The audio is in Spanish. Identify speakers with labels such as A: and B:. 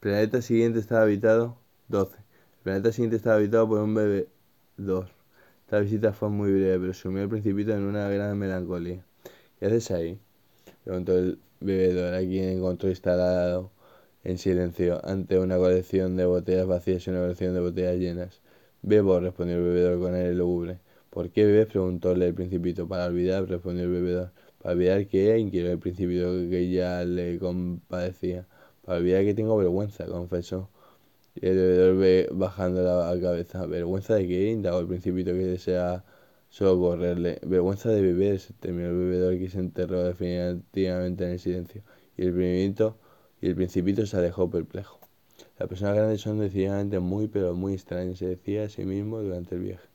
A: planeta siguiente estaba habitado. 12. El planeta siguiente estaba habitado por un bebé. 2. Esta visita fue muy breve, pero sumió al principito en una gran melancolía. ¿Qué haces ahí? Preguntó el bebedor, a quien encontró instalado en silencio ante una colección de botellas vacías y una colección de botellas llenas. Bebo, respondió el bebedor con aire lúgubre. ¿Por qué bebes? preguntóle el principito. Para olvidar, respondió el bebedor. ¿Para olvidar qué? inquirió el principito, que ya le compadecía. Olvidar que tengo vergüenza, confesó. Y el bebedor ve bajando la cabeza. ¿Vergüenza de qué? indagó el principito que desea socorrerle. Vergüenza de beber, terminó el bebedor que se enterró definitivamente en el silencio. Y el principito, y el principito se alejó perplejo. Las personas grandes son decididamente muy, pero muy extrañas, se decía a sí mismo durante el viaje.